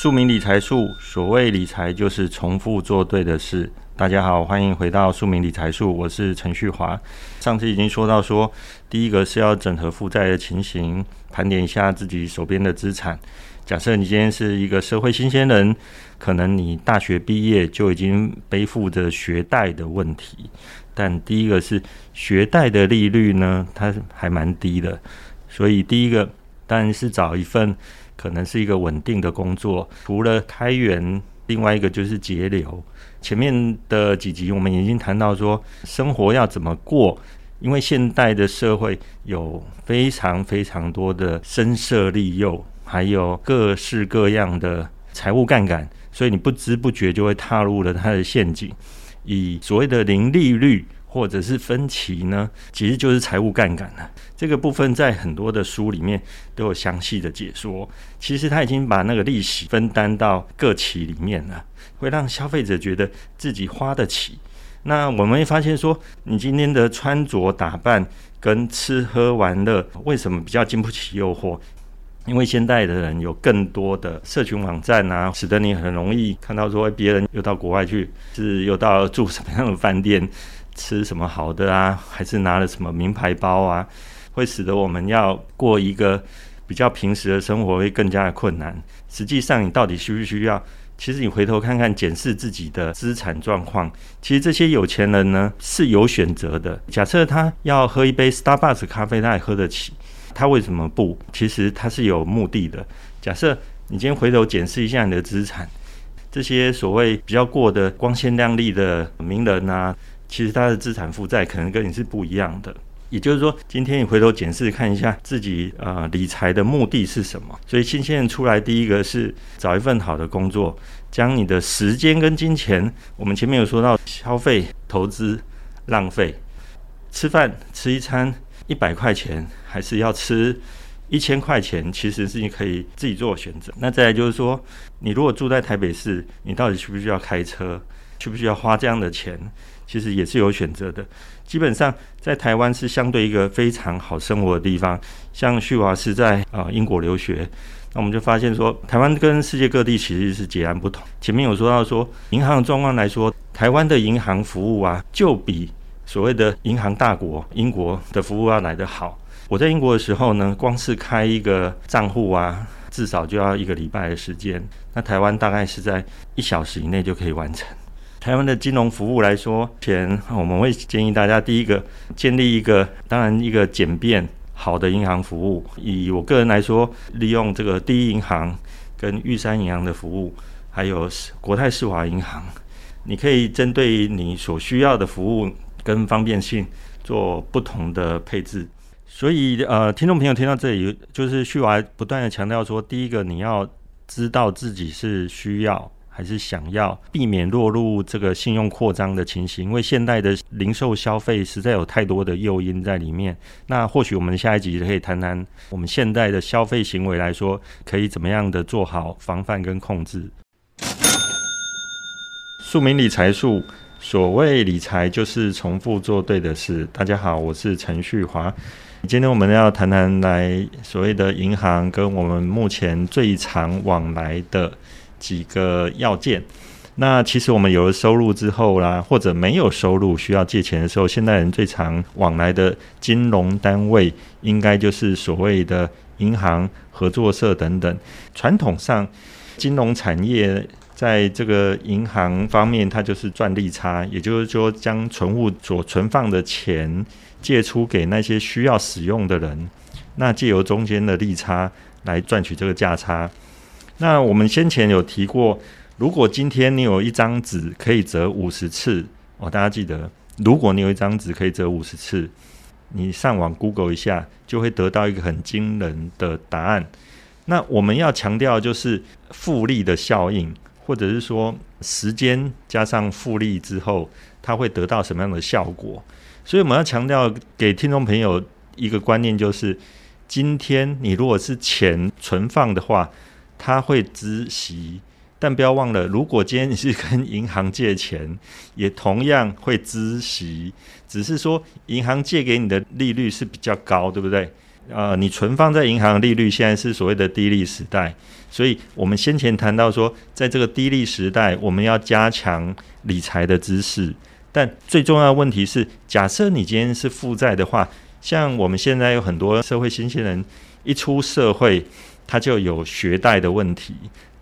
庶民理财术，所谓理财就是重复做对的事。大家好，欢迎回到庶民理财术，我是陈旭华。上次已经说到说，第一个是要整合负债的情形，盘点一下自己手边的资产。假设你今天是一个社会新鲜人，可能你大学毕业就已经背负着学贷的问题。但第一个是学贷的利率呢，它还蛮低的，所以第一个当然是找一份。可能是一个稳定的工作，除了开源，另外一个就是节流。前面的几集我们已经谈到说，生活要怎么过，因为现代的社会有非常非常多的声色利诱，还有各式各样的财务杠杆，所以你不知不觉就会踏入了它的陷阱。以所谓的零利率。或者是分期呢，其实就是财务杠杆了。这个部分在很多的书里面都有详细的解说。其实他已经把那个利息分担到各期里面了，会让消费者觉得自己花得起。那我们会发现说，你今天的穿着打扮跟吃喝玩乐，为什么比较经不起诱惑？因为现代的人有更多的社群网站啊，使得你很容易看到说，别人又到国外去，是又到住什么样的饭店。吃什么好的啊？还是拿了什么名牌包啊？会使得我们要过一个比较平时的生活会更加的困难。实际上，你到底需不需要？其实你回头看看，检视自己的资产状况。其实这些有钱人呢是有选择的。假设他要喝一杯 Starbucks 咖啡，他也喝得起。他为什么不？其实他是有目的的。假设你今天回头检视一下你的资产，这些所谓比较过得光鲜亮丽的名人啊。其实他的资产负债可能跟你是不一样的，也就是说，今天你回头检视看一下自己呃理财的目的是什么。所以新鲜人出来，第一个是找一份好的工作，将你的时间跟金钱，我们前面有说到消费、投资、浪费，吃饭吃一餐一百块钱，还是要吃一千块钱，其实是你可以自己做选择。那再来就是说，你如果住在台北市，你到底需不需要开车？需不需要花这样的钱？其实也是有选择的。基本上在台湾是相对一个非常好生活的地方。像旭华是在啊英国留学，那我们就发现说，台湾跟世界各地其实是截然不同。前面有说到说，银行的状况来说，台湾的银行服务啊，就比所谓的银行大国英国的服务要来得好。我在英国的时候呢，光是开一个账户啊，至少就要一个礼拜的时间。那台湾大概是在一小时以内就可以完成。台湾的金融服务来说，前我们会建议大家第一个建立一个，当然一个简便好的银行服务。以我个人来说，利用这个第一银行跟玉山银行的服务，还有国泰世华银行，你可以针对你所需要的服务跟方便性做不同的配置。所以，呃，听众朋友听到这里，就是旭娃不断的强调说，第一个你要知道自己是需要。还是想要避免落入这个信用扩张的情形，因为现代的零售消费实在有太多的诱因在里面。那或许我们下一集可以谈谈我们现代的消费行为来说，可以怎么样的做好防范跟控制。庶民理财术，所谓理财就是重复做对的事。大家好，我是陈旭华。今天我们要谈谈来所谓的银行跟我们目前最常往来的。几个要件，那其实我们有了收入之后啦，或者没有收入需要借钱的时候，现代人最常往来的金融单位，应该就是所谓的银行、合作社等等。传统上，金融产业在这个银行方面，它就是赚利差，也就是说，将存户所存放的钱借出给那些需要使用的人，那借由中间的利差来赚取这个价差。那我们先前有提过，如果今天你有一张纸可以折五十次哦，大家记得，如果你有一张纸可以折五十次，你上网 Google 一下，就会得到一个很惊人的答案。那我们要强调就是复利的效应，或者是说时间加上复利之后，它会得到什么样的效果？所以我们要强调给听众朋友一个观念，就是今天你如果是钱存放的话。他会孳息，但不要忘了，如果今天你是跟银行借钱，也同样会孳息，只是说银行借给你的利率是比较高，对不对？呃，你存放在银行的利率现在是所谓的低利时代，所以我们先前谈到说，在这个低利时代，我们要加强理财的知识。但最重要的问题是，假设你今天是负债的话，像我们现在有很多社会新鲜人一出社会，他就有学贷的问题。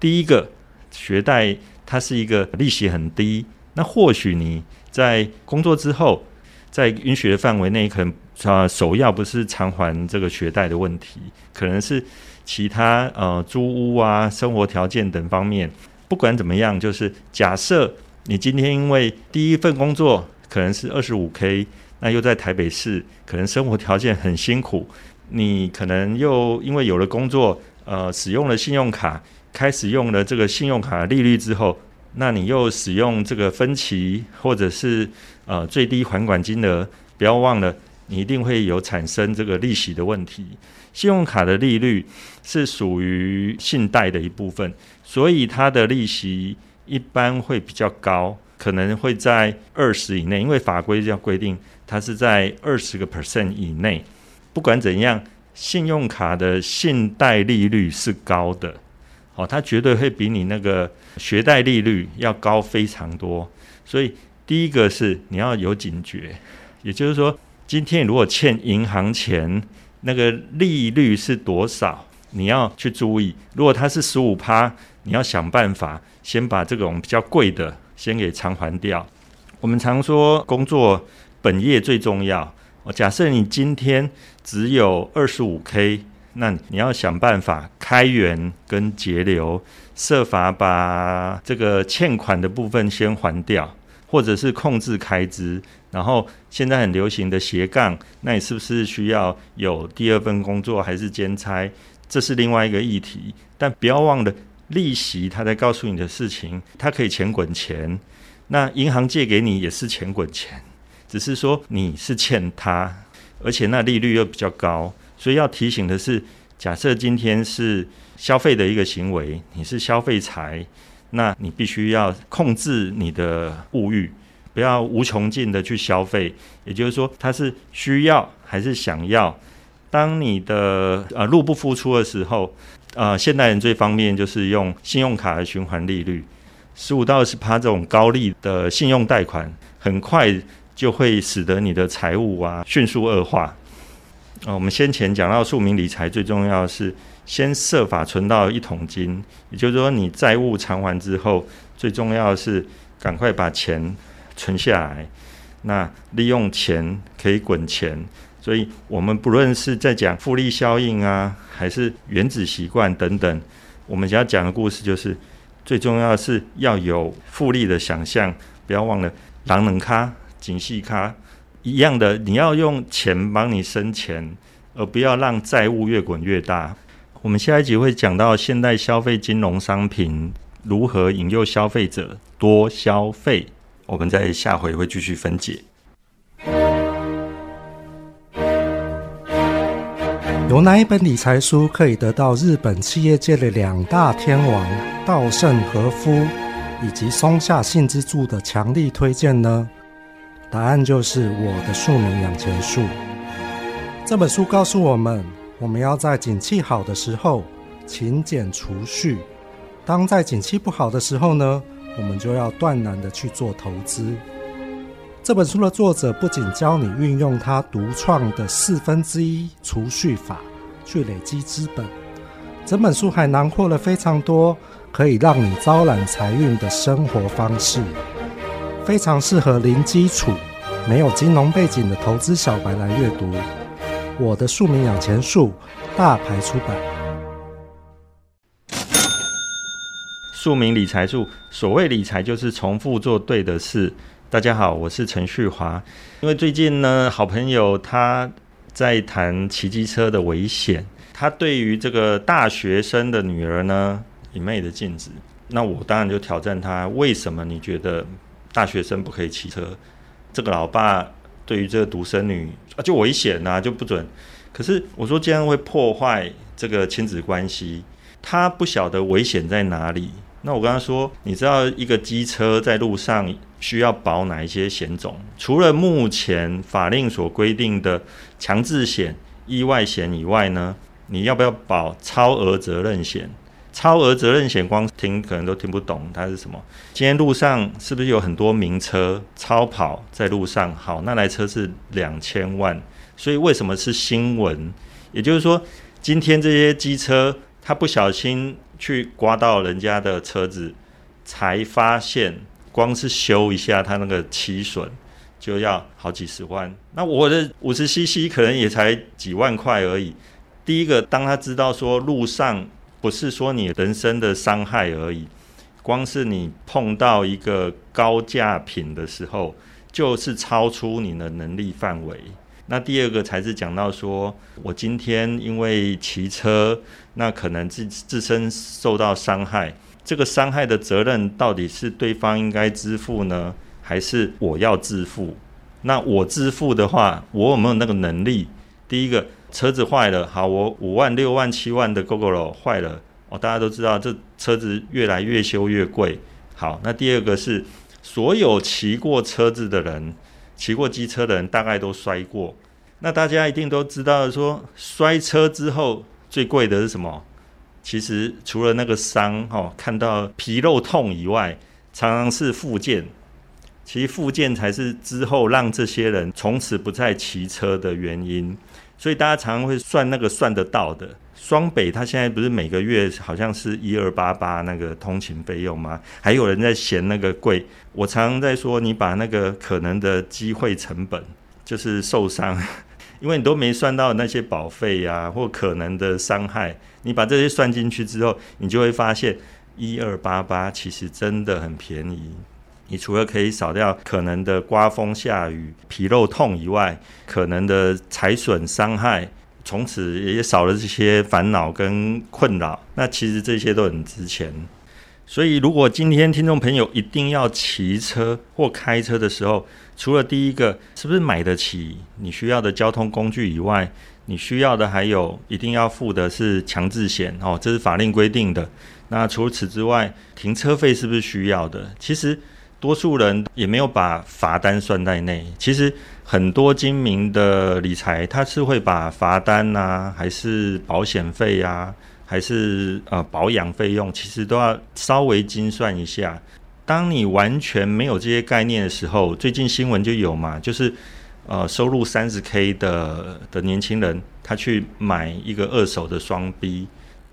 第一个，学贷它是一个利息很低，那或许你在工作之后，在允许的范围内，可能啊首要不是偿还这个学贷的问题，可能是其他呃租屋啊、生活条件等方面。不管怎么样，就是假设你今天因为第一份工作可能是二十五 K，那又在台北市，可能生活条件很辛苦，你可能又因为有了工作，呃，使用了信用卡，开始用了这个信用卡利率之后。那你又使用这个分期，或者是呃最低还款金额，不要忘了，你一定会有产生这个利息的问题。信用卡的利率是属于信贷的一部分，所以它的利息一般会比较高，可能会在二十以内，因为法规要规定，它是在二十个 percent 以内。不管怎样，信用卡的信贷利率是高的。哦，它绝对会比你那个学贷利率要高非常多，所以第一个是你要有警觉，也就是说，今天如果欠银行钱，那个利率是多少，你要去注意。如果它是十五趴，你要想办法先把这种比较贵的先给偿还掉。我们常说工作本业最重要。哦，假设你今天只有二十五 K。那你要想办法开源跟节流，设法把这个欠款的部分先还掉，或者是控制开支。然后现在很流行的斜杠，那你是不是需要有第二份工作还是兼差？这是另外一个议题。但不要忘了，利息他在告诉你的事情，它可以钱滚钱。那银行借给你也是钱滚钱，只是说你是欠他，而且那利率又比较高。所以要提醒的是，假设今天是消费的一个行为，你是消费财，那你必须要控制你的物欲，不要无穷尽的去消费。也就是说，它是需要还是想要？当你的呃入不敷出的时候，呃，现代人最方便就是用信用卡的循环利率，十五到二十趴这种高利的信用贷款，很快就会使得你的财务啊迅速恶化。啊，我们先前讲到庶民理财最重要的是先设法存到一桶金，也就是说你债务偿还之后，最重要的是赶快把钱存下来。那利用钱可以滚钱，所以我们不论是在讲复利效应啊，还是原子习惯等等，我们想要讲的故事就是最重要的是要有复利的想象，不要忘了狼人卡、景细卡。一样的，你要用钱帮你生钱，而不要让债务越滚越大。我们下一集会讲到现代消费金融商品如何引诱消费者多消费，我们在下回会继续分解。有哪一本理财书可以得到日本企业界的两大天王稻盛和夫以及松下幸之助的强力推荐呢？答案就是《我的庶民养钱术》这本书告诉我们，我们要在景气好的时候勤俭储蓄；当在景气不好的时候呢，我们就要断然的去做投资。这本书的作者不仅教你运用他独创的四分之一储蓄法去累积资本，整本书还囊括了非常多可以让你招揽财运的生活方式。非常适合零基础、没有金融背景的投资小白来阅读。我的庶民养钱术，大牌出版。庶民理财术，所谓理财就是重复做对的事。大家好，我是陈旭华。因为最近呢，好朋友他在谈骑机车的危险，他对于这个大学生的女儿呢，一昧的禁止。那我当然就挑战他，为什么你觉得？大学生不可以骑车，这个老爸对于这个独生女啊就危险呐，就不准。可是我说这样会破坏这个亲子关系，他不晓得危险在哪里。那我跟他说，你知道一个机车在路上需要保哪一些险种？除了目前法令所规定的强制险意外险以外呢，你要不要保超额责任险？超额责任险光听可能都听不懂它是什么。今天路上是不是有很多名车超跑在路上？好，那台车是两千万，所以为什么是新闻？也就是说，今天这些机车他不小心去刮到人家的车子，才发现光是修一下它那个漆损就要好几十万。那我的五十 CC 可能也才几万块而已。第一个，当他知道说路上。不是说你人身的伤害而已，光是你碰到一个高价品的时候，就是超出你的能力范围。那第二个才是讲到说，我今天因为骑车，那可能自自身受到伤害，这个伤害的责任到底是对方应该支付呢，还是我要支付？那我支付的话，我有没有那个能力？第一个。车子坏了，好，我五万、六万、七万的 GOGO 坏了，哦，大家都知道这车子越来越修越贵。好，那第二个是所有骑过车子的人，骑过机车的人，大概都摔过。那大家一定都知道说，摔车之后最贵的是什么？其实除了那个伤，哦，看到皮肉痛以外，常常是复健。其实复健才是之后让这些人从此不再骑车的原因。所以大家常常会算那个算得到的，双北他现在不是每个月好像是一二八八那个通勤费用吗？还有人在嫌那个贵。我常常在说，你把那个可能的机会成本，就是受伤，因为你都没算到那些保费呀，或可能的伤害，你把这些算进去之后，你就会发现一二八八其实真的很便宜。你除了可以少掉可能的刮风下雨、皮肉痛以外，可能的财损伤害，从此也少了这些烦恼跟困扰。那其实这些都很值钱。所以，如果今天听众朋友一定要骑车或开车的时候，除了第一个是不是买得起你需要的交通工具以外，你需要的还有一定要付的是强制险哦，这是法令规定的。那除此之外，停车费是不是需要的？其实。多数人也没有把罚单算在内。其实很多精明的理财，他是会把罚单啊，还是保险费啊，还是呃保养费用，其实都要稍微精算一下。当你完全没有这些概念的时候，最近新闻就有嘛，就是呃收入三十 K 的的年轻人，他去买一个二手的双 B，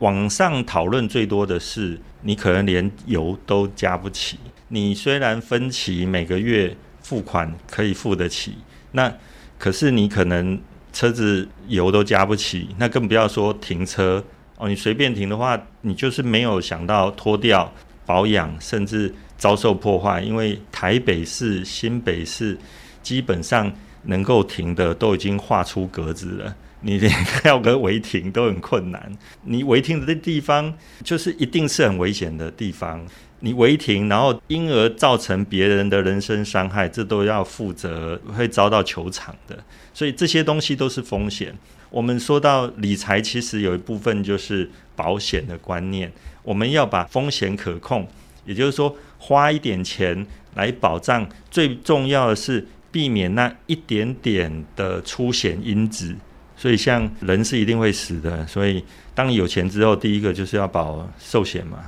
网上讨论最多的是，你可能连油都加不起。你虽然分期每个月付款可以付得起，那可是你可能车子油都加不起，那更不要说停车哦。你随便停的话，你就是没有想到拖掉、保养，甚至遭受破坏。因为台北市、新北市基本上能够停的都已经划出格子了，你连要个违停都很困难。你违停的地方，就是一定是很危险的地方。你违停，然后因而造成别人的人身伤害，这都要负责，会遭到球场的。所以这些东西都是风险。我们说到理财，其实有一部分就是保险的观念。我们要把风险可控，也就是说，花一点钱来保障。最重要的是避免那一点点的出险因子。所以，像人是一定会死的。所以，当你有钱之后，第一个就是要保寿险嘛。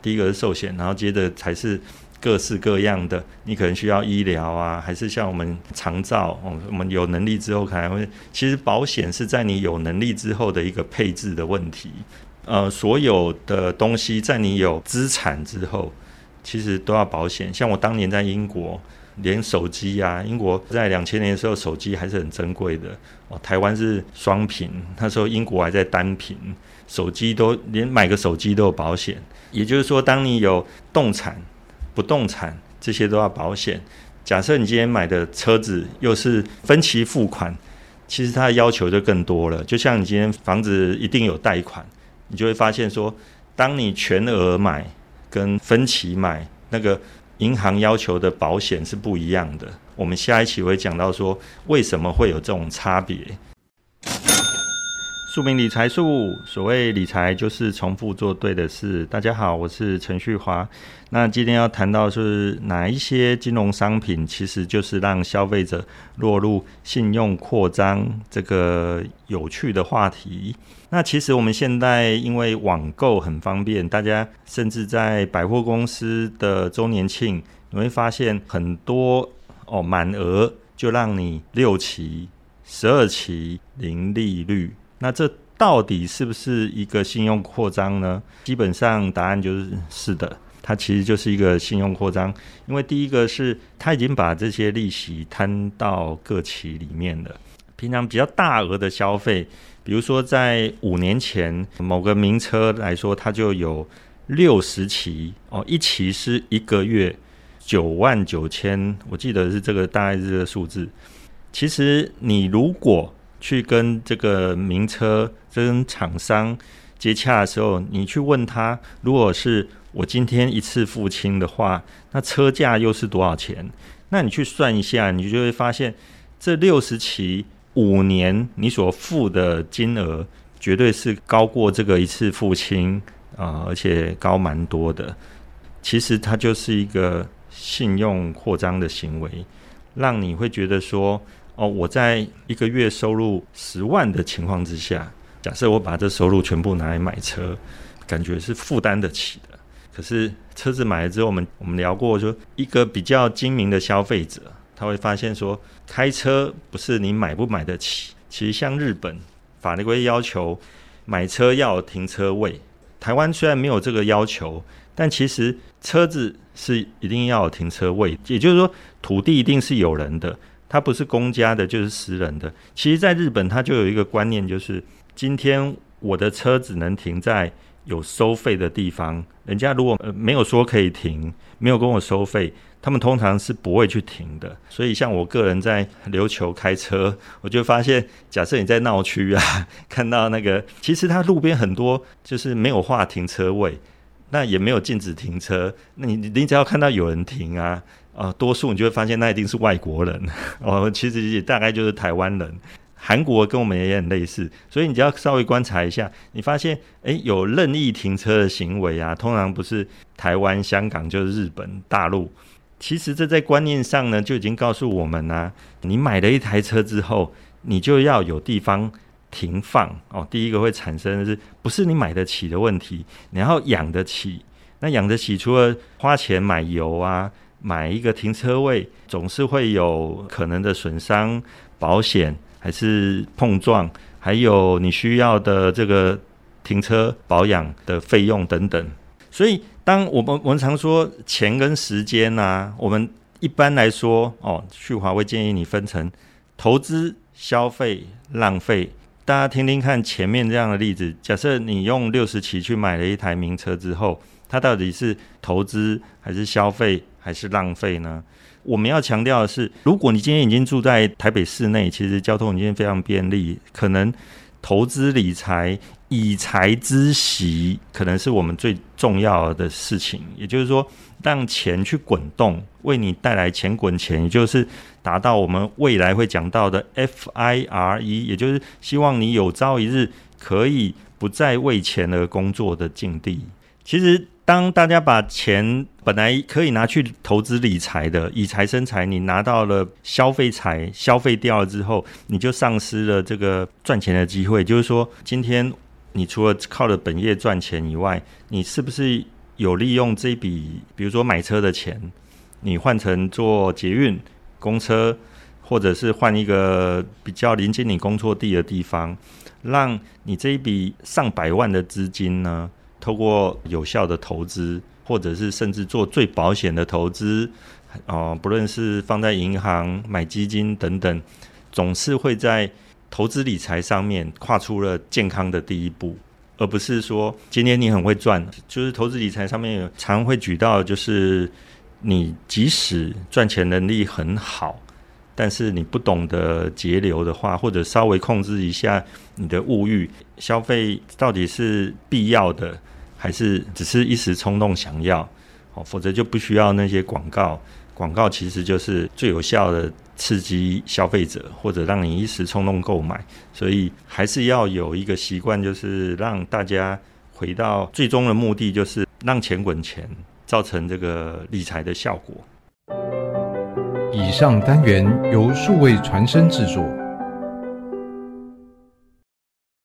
第一个是寿险，然后接着才是各式各样的，你可能需要医疗啊，还是像我们长照，我们有能力之后可能会，其实保险是在你有能力之后的一个配置的问题。呃，所有的东西在你有资产之后，其实都要保险。像我当年在英国，连手机啊，英国在两千年的时候手机还是很珍贵的哦，台湾是双频，那时候英国还在单频。手机都连买个手机都有保险，也就是说，当你有动产、不动产这些都要保险。假设你今天买的车子又是分期付款，其实它的要求就更多了。就像你今天房子一定有贷款，你就会发现说，当你全额买跟分期买，那个银行要求的保险是不一样的。我们下一期会讲到说，为什么会有这种差别。庶民理财术，所谓理财就是重复做对的事。大家好，我是陈旭华。那今天要谈到是哪一些金融商品，其实就是让消费者落入信用扩张这个有趣的话题。那其实我们现在因为网购很方便，大家甚至在百货公司的周年庆，你会发现很多哦，满额就让你六期、十二期零利率。那这到底是不是一个信用扩张呢？基本上答案就是是的，它其实就是一个信用扩张。因为第一个是它已经把这些利息摊到各期里面了。平常比较大额的消费，比如说在五年前某个名车来说，它就有六十期哦，一期是一个月九万九千，我记得是这个大概是这个数字。其实你如果去跟这个名车跟厂商接洽的时候，你去问他，如果是我今天一次付清的话，那车价又是多少钱？那你去算一下，你就会发现这六十期五年你所付的金额绝对是高过这个一次付清啊，而且高蛮多的。其实它就是一个信用扩张的行为，让你会觉得说。哦，我在一个月收入十万的情况之下，假设我把这收入全部拿来买车，感觉是负担得起的。可是车子买了之后，我们我们聊过说，一个比较精明的消费者，他会发现说，开车不是你买不买得起。其实像日本法律规要求买车要有停车位，台湾虽然没有这个要求，但其实车子是一定要有停车位，也就是说，土地一定是有人的。它不是公家的，就是私人的。其实，在日本，它就有一个观念，就是今天我的车只能停在有收费的地方。人家如果呃没有说可以停，没有跟我收费，他们通常是不会去停的。所以，像我个人在琉球开车，我就发现，假设你在闹区啊，看到那个，其实它路边很多就是没有划停车位，那也没有禁止停车。那你你只要看到有人停啊。啊、呃，多数你就会发现那一定是外国人 哦，其实也大概就是台湾人。韩国跟我们也很类似，所以你只要稍微观察一下，你发现诶有任意停车的行为啊，通常不是台湾、香港就是日本、大陆。其实这在观念上呢，就已经告诉我们呢、啊，你买了一台车之后，你就要有地方停放哦。第一个会产生的是不是你买得起的问题，你要养得起。那养得起，除了花钱买油啊。买一个停车位，总是会有可能的损伤、保险还是碰撞，还有你需要的这个停车保养的费用等等。所以，当我们我们常说钱跟时间呐、啊，我们一般来说哦，旭华会建议你分成投资、消费、浪费。大家听听看前面这样的例子，假设你用六十期去买了一台名车之后，它到底是投资还是消费？还是浪费呢？我们要强调的是，如果你今天已经住在台北市内，其实交通已经非常便利，可能投资理财、以财知息，可能是我们最重要的事情。也就是说，让钱去滚动，为你带来钱滚钱，也就是达到我们未来会讲到的 FIRE，也就是希望你有朝一日可以不再为钱而工作的境地。其实。当大家把钱本来可以拿去投资理财的，以财生财，你拿到了消费财，消费掉了之后，你就丧失了这个赚钱的机会。就是说，今天你除了靠着本业赚钱以外，你是不是有利用这笔，比如说买车的钱，你换成坐捷运、公车，或者是换一个比较临近你工作地的地方，让你这一笔上百万的资金呢？透过有效的投资，或者是甚至做最保险的投资，哦、不论是放在银行、买基金等等，总是会在投资理财上面跨出了健康的第一步，而不是说今天你很会赚，就是投资理财上面常会举到，就是你即使赚钱能力很好，但是你不懂得节流的话，或者稍微控制一下你的物欲，消费到底是必要的。还是只是一时冲动想要，哦，否则就不需要那些广告。广告其实就是最有效的刺激消费者，或者让你一时冲动购买。所以还是要有一个习惯，就是让大家回到最终的目的，就是让钱滚钱，造成这个理财的效果。以上单元由数位传声制作。